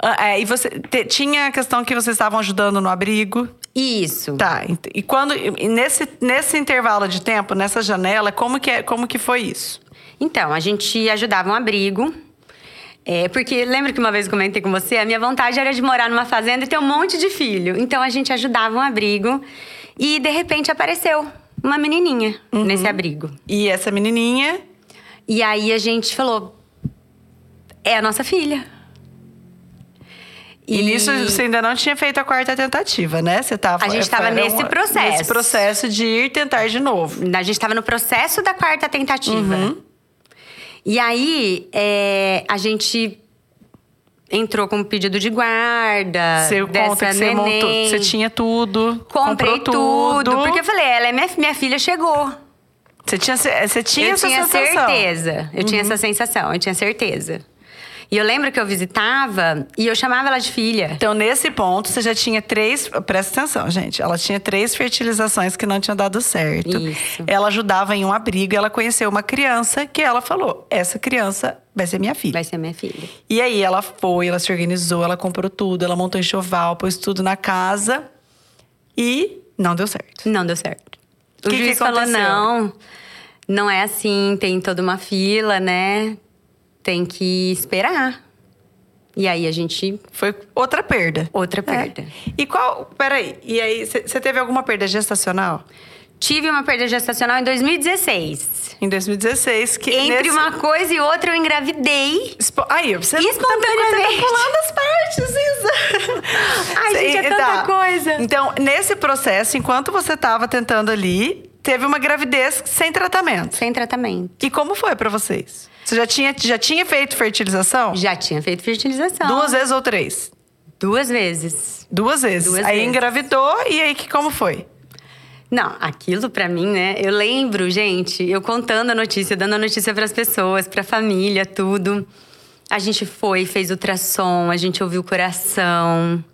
Ah, é, e você. te- tinha a questão que vocês estavam ajudando no abrigo. Isso. Tá. E quando. E nesse, nesse intervalo de tempo, nessa janela, como que, é- como que foi isso? Então, a gente ajudava um abrigo. É, porque lembra que uma vez eu comentei com você? A minha vontade era de morar numa fazenda e ter um monte de filho. Então a gente ajudava um abrigo e de repente apareceu uma menininha Uhum. nesse abrigo. E essa menininha. E aí a gente falou: é a nossa filha. E, nisso você ainda não tinha feito a quarta tentativa, né? Você tava, A gente tava era nesse processo. Nesse processo de ir tentar de novo. A gente estava no processo da quarta tentativa. Uhum. E aí, é, a gente entrou com um pedido de guarda. Você dessa conta que você montou. Você tinha tudo. Comprei comprou tudo, Porque eu falei, ela é minha, minha filha chegou. Você tinha, você tinha eu essa tinha sensação. Uhum. certeza. Eu tinha essa sensação, eu tinha certeza. E eu lembro que eu visitava e eu chamava ela de filha. Então, nesse ponto, você já tinha três. Presta atenção, gente. Ela tinha três fertilizações que não tinham dado certo. Isso. Ela ajudava em um abrigo e ela conheceu uma criança que ela falou: essa criança vai ser minha filha. Vai ser minha filha. E aí ela foi, ela se organizou, ela comprou tudo, ela montou enxoval, pôs tudo na casa e não deu certo. Não deu certo. O Que que juiz falou: aconteceu? não, não é assim, tem toda uma fila, né? Tem que esperar. E aí a gente. Foi outra perda. Outra perda. É. E qual. Peraí. E aí, você teve alguma perda gestacional? Tive uma perda gestacional em 2016. Em 2016, que. Entre nesse- uma coisa e outra, eu engravidei. Espo- Aí, você não- Espontaneamente. Tá pulando as partes, Isa. Ai, gente, é tanta coisa. Então, nesse processo, enquanto você tava tentando ali, teve uma gravidez sem tratamento. Sem tratamento. E como foi pra vocês? Você já tinha, já tinha feito fertilização? Já tinha feito fertilização. Duas vezes ou três? Duas vezes. Duas vezes. Duas aí vezes. engravidou e aí que como foi? Não, aquilo pra mim, né? Eu lembro, gente, eu contando a notícia, dando a notícia pras pessoas, pra família, tudo. A gente foi, fez ultrassom, a gente ouviu o coração.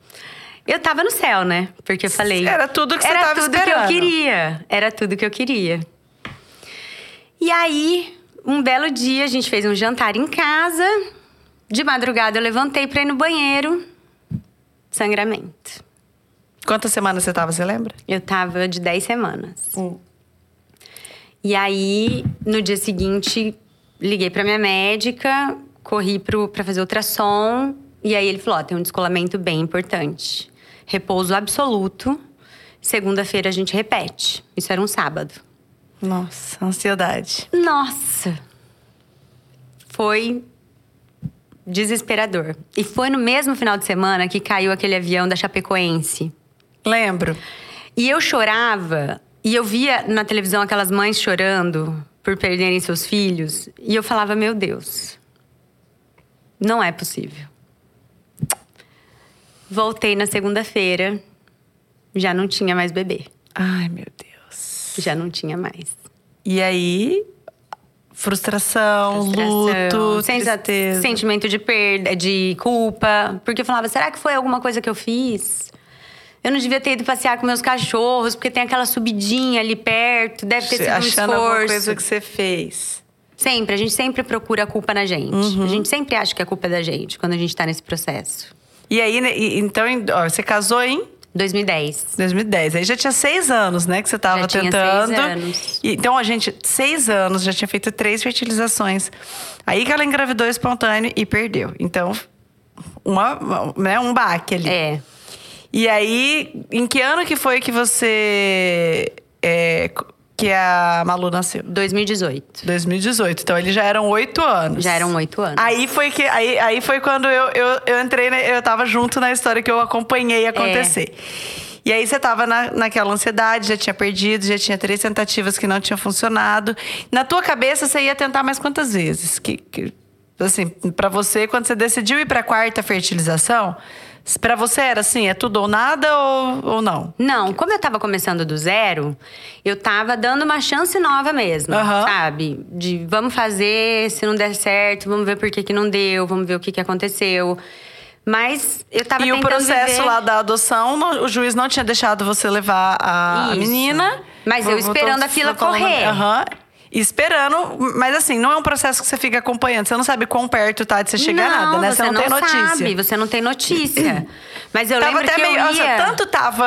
Eu tava no céu, né? Porque eu falei. Era tudo que você Era tava tudo que eu esperando. queria. Era tudo que eu queria. E aí, um belo dia, a gente fez um jantar em casa. De madrugada, eu levantei pra ir no banheiro. Sangramento. Quantas semanas você tava, você lembra? Eu tava de 10 semanas. E aí, no dia seguinte, liguei pra minha médica, corri pro, pra fazer ultrassom. E aí ele falou: ó, tem um descolamento bem importante. Repouso absoluto. Segunda-feira a gente repete. Isso era um sábado. Nossa, ansiedade. Nossa! Foi desesperador. E foi no mesmo final de semana que caiu aquele avião da Chapecoense. Lembro. E eu chorava, e eu via na televisão aquelas mães chorando por perderem seus filhos, e eu falava: Meu Deus, não é possível. Voltei na segunda-feira, já não tinha mais bebê, Ai, meu Deus. Já não tinha mais. E aí, frustração, Frustração, luto, tristeza. sentimento de perda, de culpa, porque eu falava: Será que foi alguma coisa que eu fiz? Eu não devia ter ido passear com meus cachorros, porque tem aquela subidinha ali perto, deve ter sido um Achando alguma esforço. coisa que você fez. Sempre, a gente sempre procura a culpa na gente. A gente sempre acha que a culpa é da gente quando a gente tá nesse processo. E aí, né, então, ó, você casou em 2010. 2010. Aí já tinha seis anos, né, que você tava Já tinha tentando. seis anos. E- então, a gente, seis anos, já tinha feito três fertilizações. Aí que ela engravidou espontâneo e perdeu. Então, uma- né, um baque ali. É. E aí, em que ano que foi que você. é, que a Malu nasceu? 2018. 2018. Então, eles já eram oito anos. Já eram oito anos. Aí foi que aí, aí foi quando eu, eu, eu entrei, eu tava junto na história que eu acompanhei acontecer. E aí você tava na, naquela ansiedade, já tinha perdido, já tinha três tentativas que não tinham funcionado. Na tua cabeça você ia tentar mais quantas vezes? Que, que- assim, para você quando você decidiu ir para quarta fertilização, para você era assim, é tudo ou nada ou, ou não? Não, como eu tava começando do zero, eu tava dando uma chance nova mesmo, Aham. sabe? De vamos fazer, se não der certo, vamos ver por que, que não deu, vamos ver o que, que aconteceu. Mas eu tava E o processo viver- lá da adoção, o juiz não tinha deixado você levar a, Isso. menina. Mas eu esperando a fila correr. Aham. Esperando, mas assim, não é um processo que você fica acompanhando. Você não sabe quão perto tá de você chegar a nada, né? Você, não, tem notícia. sabe, você não tem notícia. Mas eu Tava lembro até que meio. eu tanto tava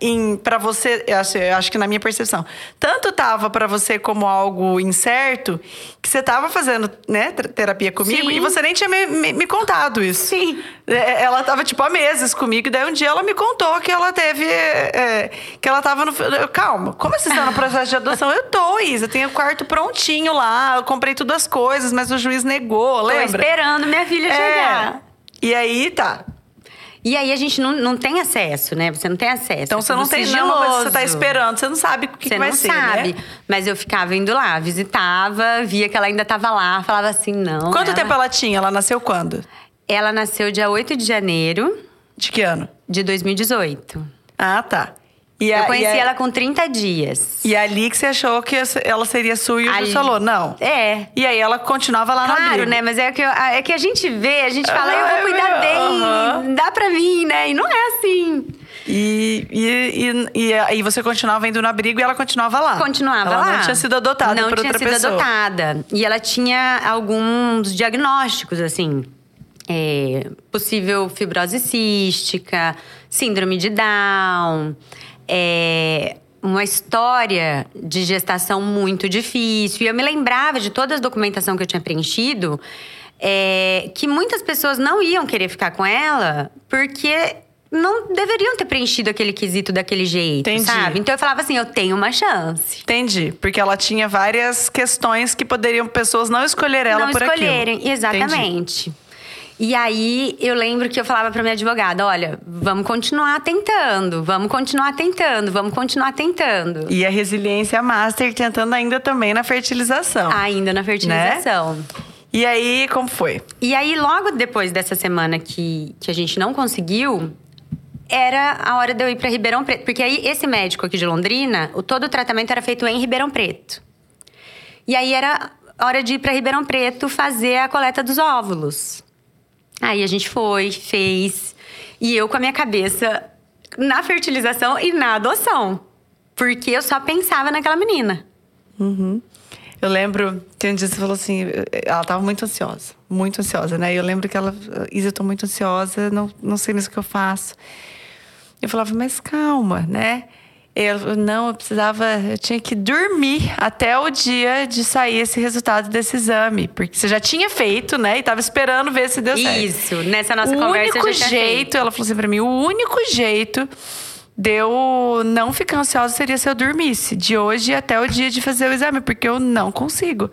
em para você, eu acho, eu acho que na minha percepção, tanto tava pra você como algo incerto, que você tava fazendo, né, ter- terapia comigo Sim. e você nem tinha me, me- me contado isso. Sim. É, Ela tava, tipo, há meses comigo, e daí um dia ela me contou que ela teve. é, que ela tava no. Calma, como você está no processo de adoção? Eu tô, Isa, eu tenho o quarto prontinho lá, eu comprei tudo as coisas, mas o juiz negou, Tô lembra? esperando minha filha É. chegar. E aí, tá. E aí a gente não, não tem acesso, né? Você não tem acesso. Então você não tem não, mas você tá esperando, você não sabe o que, Você que vai não ser, sabe. né? Mas eu ficava indo lá, visitava, via que ela ainda tava lá, falava assim, não. Quanto ela... tempo ela tinha? Ela nasceu quando? Ela nasceu dia 8 de janeiro De que ano? de 2018. Ah, tá. E eu a- conheci e a- ela com 30 dias. E ali que você achou que ela seria sua e o juiz falou, não. É. E aí ela continuava lá na Claro, né? Mas é que, eu- é que a gente vê, a gente fala, eu Ah, vou cuidar bem, aham. dá pra mim, né? E não é assim. E, e, e, e aí você continuava indo no abrigo e ela continuava lá. Continuava ela lá. não tinha sido adotada Não por tinha outra sido pessoa. adotada. E ela tinha alguns diagnósticos, assim. é, possível fibrose cística, síndrome de Down, é, uma história de gestação muito difícil. E eu me lembrava de toda a documentação que eu tinha preenchido, é, que muitas pessoas não iam querer ficar com ela porque não deveriam ter preenchido aquele quesito daquele jeito, Entendi. sabe? Então eu falava assim, eu tenho uma chance. Entendi. Porque ela tinha várias questões que poderiam pessoas não escolher ela não por escolherem, aquilo. Entendi. E aí eu lembro que eu falava pra minha advogada, olha, vamos continuar tentando, vamos continuar tentando, vamos continuar tentando. E a resiliência master tentando ainda também na fertilização. Ainda na fertilização. E aí, como foi? E aí, logo depois dessa semana que, que a gente não conseguiu, era a hora de eu ir pra Ribeirão Preto. Porque aí, esse médico aqui de Londrina, o, todo o tratamento era feito em Ribeirão Preto. E aí, era hora de ir pra Ribeirão Preto fazer a coleta dos óvulos. Aí, a gente foi, fez. E eu com a minha cabeça na fertilização e na adoção. Porque eu só pensava naquela menina. Eu lembro, tem um dia que você falou assim, ela tava muito ansiosa, muito ansiosa, né? E eu lembro que ela, Isa, eu tô muito ansiosa, não, não sei mais o que eu faço. Eu falava, mas calma, né? E falou, não, eu precisava, eu tinha que dormir até o dia de sair esse resultado desse exame. Porque você já tinha feito, né? E tava esperando ver se deu certo. Isso, nessa nossa o conversa eu único jeito, ela falou assim pra mim, o único jeito de eu não ficar ansiosa seria se eu dormisse. De hoje até o dia de fazer o exame, porque eu não consigo.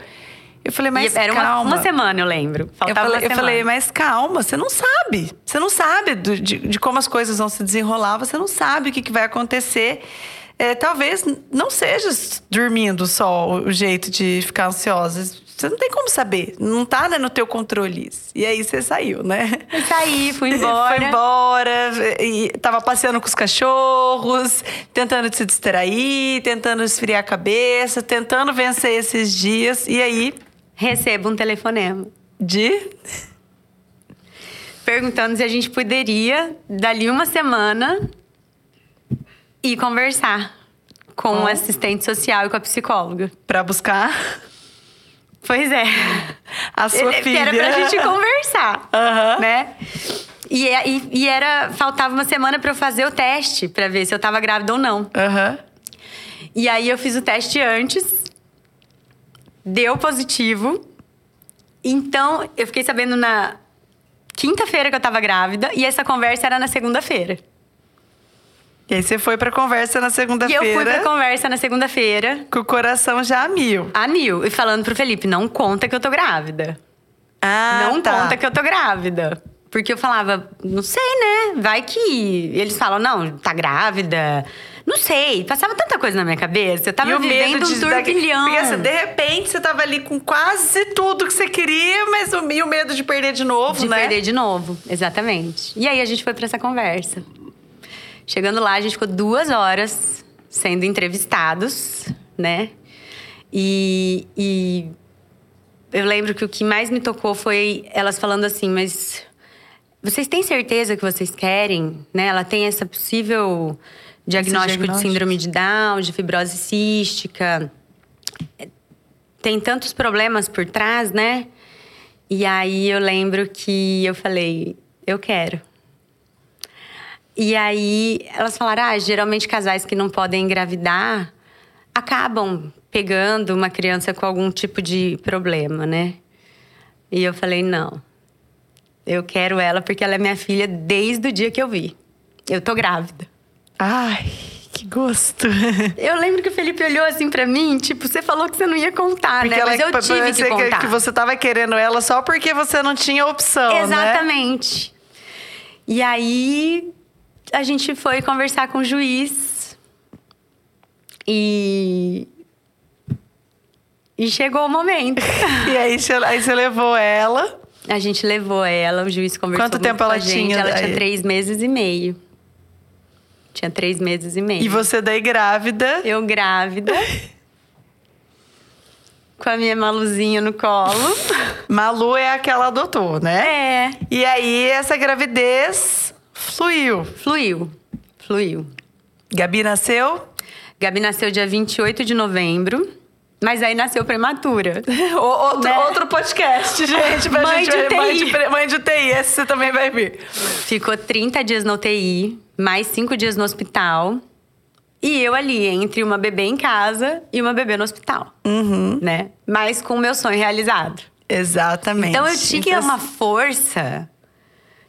Eu falei, mas era uma, calma. uma semana, eu lembro. eu Faltava falei, uma eu falei, mas calma, você não sabe. Você não sabe do- de, de como as coisas vão se desenrolar, você não sabe o que, que vai acontecer. É, talvez não seja dormindo só o jeito de ficar ansiosa. Você não tem como saber. Não tá né, no teu controle isso. E aí você saiu, né? Eu saí, fui embora. Foi embora, e tava passeando com os cachorros, tentando se distrair, tentando esfriar a cabeça, tentando vencer esses dias. E aí, Recebo um telefonema de. perguntando se a gente poderia, dali uma semana, ir conversar com Oh. o assistente social e com a psicóloga. Pra buscar Pois é. a sua Que filha. Era pra gente conversar, Aham. né? E, é, e, e era. Faltava uma semana pra eu fazer o teste, pra ver se eu tava grávida ou não. Aham. E aí eu fiz o teste antes, deu positivo. Então, eu fiquei sabendo na quinta-feira que eu tava grávida e essa conversa era na segunda-feira. E aí você foi pra conversa na E segunda-feira. eu fui pra conversa na segunda-feira, Com o coração já a mil. a mil, e falando pro Felipe: não conta que eu tô grávida. Ah, não tá. conta que eu tô grávida. Porque eu falava, não sei, né? Vai que. Eles falam, não, tá grávida. Não sei. Passava tanta coisa na minha cabeça. Eu tava E vivendo de um turbilhão. Porque assim, de repente você tava ali com quase tudo que você queria, mas o, e o medo de perder de novo, De né? perder de novo, exatamente. E aí a gente foi pra essa conversa. Chegando lá, a gente ficou duas horas sendo entrevistados, né? E, e eu lembro que o que mais me tocou foi elas falando assim, mas vocês têm certeza que vocês querem? Né? Ela tem essa possível diagnóstico, diagnóstico. de síndrome de Down, de fibrose cística. Tem tantos problemas por trás, né? E aí eu lembro que eu falei, eu quero. E aí elas falaram: ah, geralmente casais que não podem engravidar acabam pegando uma criança com algum tipo de problema, né? E eu falei: não. Eu quero ela porque ela é minha filha desde o dia que eu vi. Eu tô grávida. Ai, que gosto. Eu lembro que o Felipe olhou assim pra mim, tipo, você falou que você não ia contar, Porque né? Mas eu tive que contar. que você tava querendo ela só porque você não tinha opção, né? Exatamente. E aí a gente foi conversar com o juiz e e chegou o momento. E aí, você- aí você levou ela. A gente levou ela, o juiz conversou Quanto tempo com ela a gente. tinha Ela tinha três meses e meio. Tinha três meses e meio. E você daí grávida. Eu grávida. com a minha maluzinha no colo. Malu é aquela adotou, né? É. E aí, essa gravidez fluiu. Fluiu. Fluiu. Gabi nasceu? Gabi nasceu dia 28 de novembro, mas aí nasceu prematura. Outro, Né? outro podcast, gente. Pra Mãe gente de mãe, UTI. de, mãe de UTI. Esse você também vai vir. Ficou 30 dias na UTI, mais 5 dias no hospital. E eu ali, entre uma bebê em casa e uma bebê no hospital. Uhum. Né? Mas com o meu sonho realizado. Exatamente. Então eu tinha Então, uma força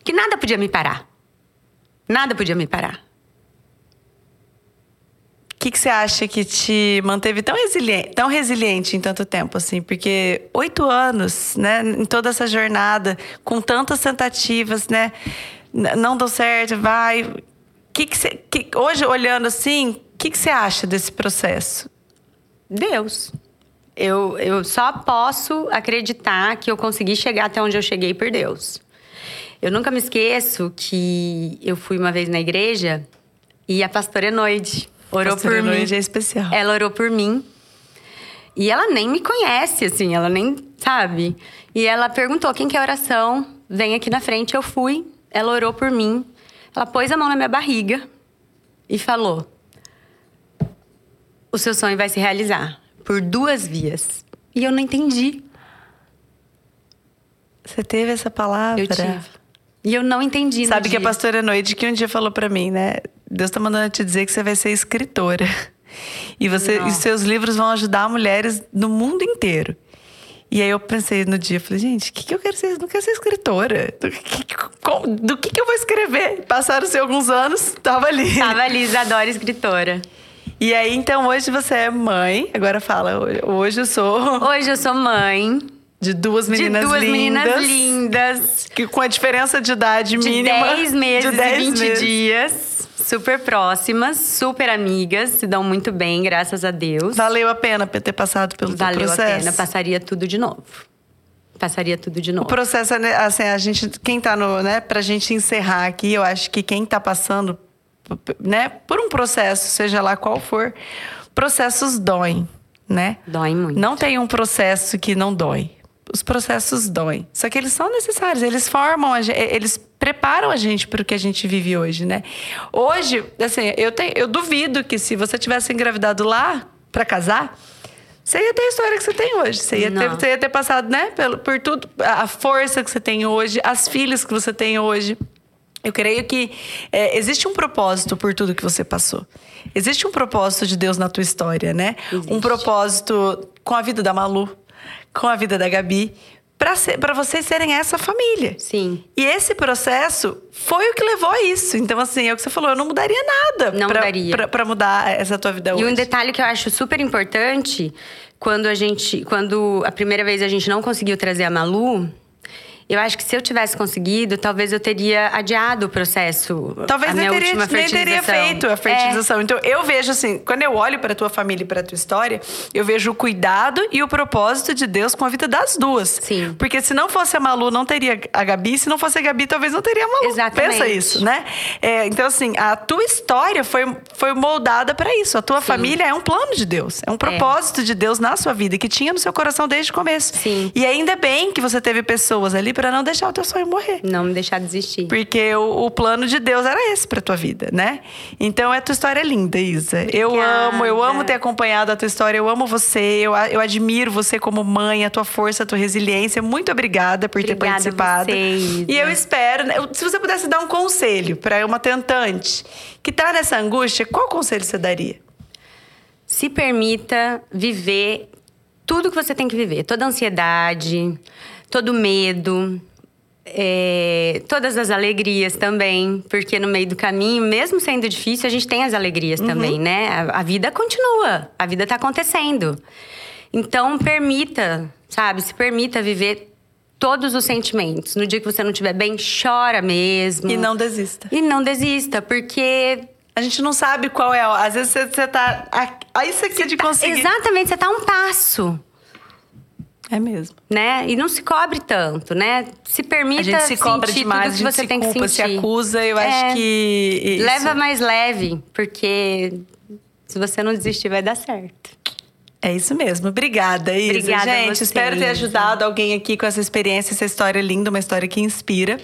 que nada podia me parar. Nada podia me parar. O que, que você acha que te manteve tão resiliente, tão resiliente em tanto tempo, assim? Porque oito anos, né? Em toda essa jornada, com tantas tentativas, né? Não deu certo, vai. Que que você, que, hoje, olhando assim, o que, você acha desse processo? Deus. Eu, eu só posso acreditar que eu consegui chegar até onde eu cheguei por Deus. Eu nunca me esqueço que eu fui uma vez na igreja e a pastora Enoide orou Pastora por mim. Enoide é especial. Ela orou por mim. E ela nem me conhece, assim, ela nem sabe. E ela perguntou quem quer oração, vem aqui na frente. Eu fui, ela orou por mim. Ela pôs a mão na minha barriga e falou: O seu sonho vai se realizar por duas vias. E eu não entendi. Você teve essa palavra? Eu tive. E eu não entendi. no Sabe que a dia. pastora Noide que um dia falou pra mim, né? Deus tá mandando te dizer que você vai ser escritora. E, você, e seus livros vão ajudar mulheres do mundo inteiro. E aí eu pensei no dia, falei, gente, o que, que eu quero ser? Não quero ser escritora. Do que, do que, que eu vou escrever? Passaram-se alguns anos, tava ali. Tava ali, Isadora, escritora. E aí, então, hoje você é mãe. Agora fala, hoje eu sou Hoje eu sou mãe de duas meninas de duas lindas. meninas lindas. Que, com a diferença de idade De mínima. 10 meses de 10 e 20 meses. dias. Super próximas, super amigas, se dão muito bem, graças a Deus. Valeu a pena ter passado pelo teu Valeu a processo? pena, passaria tudo de novo. Passaria tudo de O novo. processo, né, assim, a gente, quem tá no, né, pra gente encerrar aqui, eu acho que quem tá passando, né, por um processo, seja lá qual for, processos doem, né? Dói muito. Não tem um processo que não dói. Os processos doem. Só que eles são necessários, eles formam, a gente, eles preparam a gente para o que a gente vive hoje, né? Hoje, assim, eu, tenho, eu duvido que se você tivesse engravidado lá para casar, você ia ter a história que você tem hoje. Você ia, ter, você ia ter passado, né, pelo, por tudo, a força que você tem hoje, as filhas que você tem hoje. Eu creio que é, existe um propósito por tudo que você passou. Existe um propósito de Deus na tua história, né? Existe. Um propósito com a vida da Malu, com a vida da Gabi, para vocês serem essa família. Sim. E esse processo foi o que levou a isso. Então, assim, é o que você falou, eu não mudaria nada. Não pra, mudaria. Pra, pra mudar essa tua vida E hoje. um detalhe que eu acho super importante, quando a gente. Quando a primeira vez a gente não conseguiu trazer a Malu. Eu acho que se eu tivesse conseguido, talvez eu teria adiado o processo. Talvez nem teria, nem teria feito a fertilização. Então, eu vejo assim, quando eu olho para tua família e para tua história, eu vejo o cuidado e o propósito de Deus com a vida das duas. Sim. Porque se não fosse a Malu, não teria a Gabi. Se não fosse a Gabi, talvez não teria a Malu. Exatamente. Pensa isso, né? É, então, assim, a tua história foi, foi moldada para isso. A tua família é um plano de Deus. É um propósito de Deus na sua vida, que tinha no seu coração desde o começo. Sim. E ainda bem que você teve pessoas ali para não deixar o teu sonho morrer. Não me deixar desistir. Porque o, o plano de Deus era esse pra tua vida, né? Então a tua história é linda, Isa. Eu Obrigada. amo, eu amo ter acompanhado a tua história, eu amo você, eu, eu admiro você como mãe, a tua força, a tua resiliência. Muito obrigada por ter Obrigada a participado. você, Isa. e eu espero, né, se você pudesse dar um conselho pra uma tentante que tá nessa angústia, qual conselho você daria? Se permita viver tudo que você tem que viver. Toda a ansiedade, todo medo, é, todas as alegrias também. Porque no meio do caminho, mesmo sendo difícil, a gente tem as alegrias também, né? A, a vida continua, a vida tá acontecendo. Então, permita, sabe? Se permita viver todos os sentimentos. No dia que você não estiver bem, chora mesmo. E não desista. E não desista, porque A gente não sabe qual é. Às vezes você, você tá. Aí você quer de conseguir. Exatamente, você tá um passo. É mesmo. né? E não se cobre tanto, né? Se permita A gente se cobra sentir demais, tudo que você se tem culpa, que se sentir. acusa. Eu É. acho que. isso- Leva mais leve, porque se você não desistir, vai dar certo. É isso mesmo. Obrigada, Isa. Obrigada Gente, espero ter ajudado alguém aqui com essa experiência, essa história linda, uma história que inspira.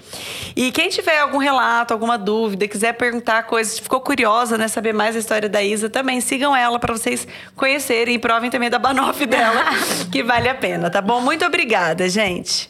E quem tiver algum relato, alguma dúvida, quiser perguntar coisas, ficou curiosa, né, saber mais a história da Isa, também sigam ela para vocês conhecerem e provem também da Banoff dela, que vale a pena, tá bom? Muito obrigada, gente.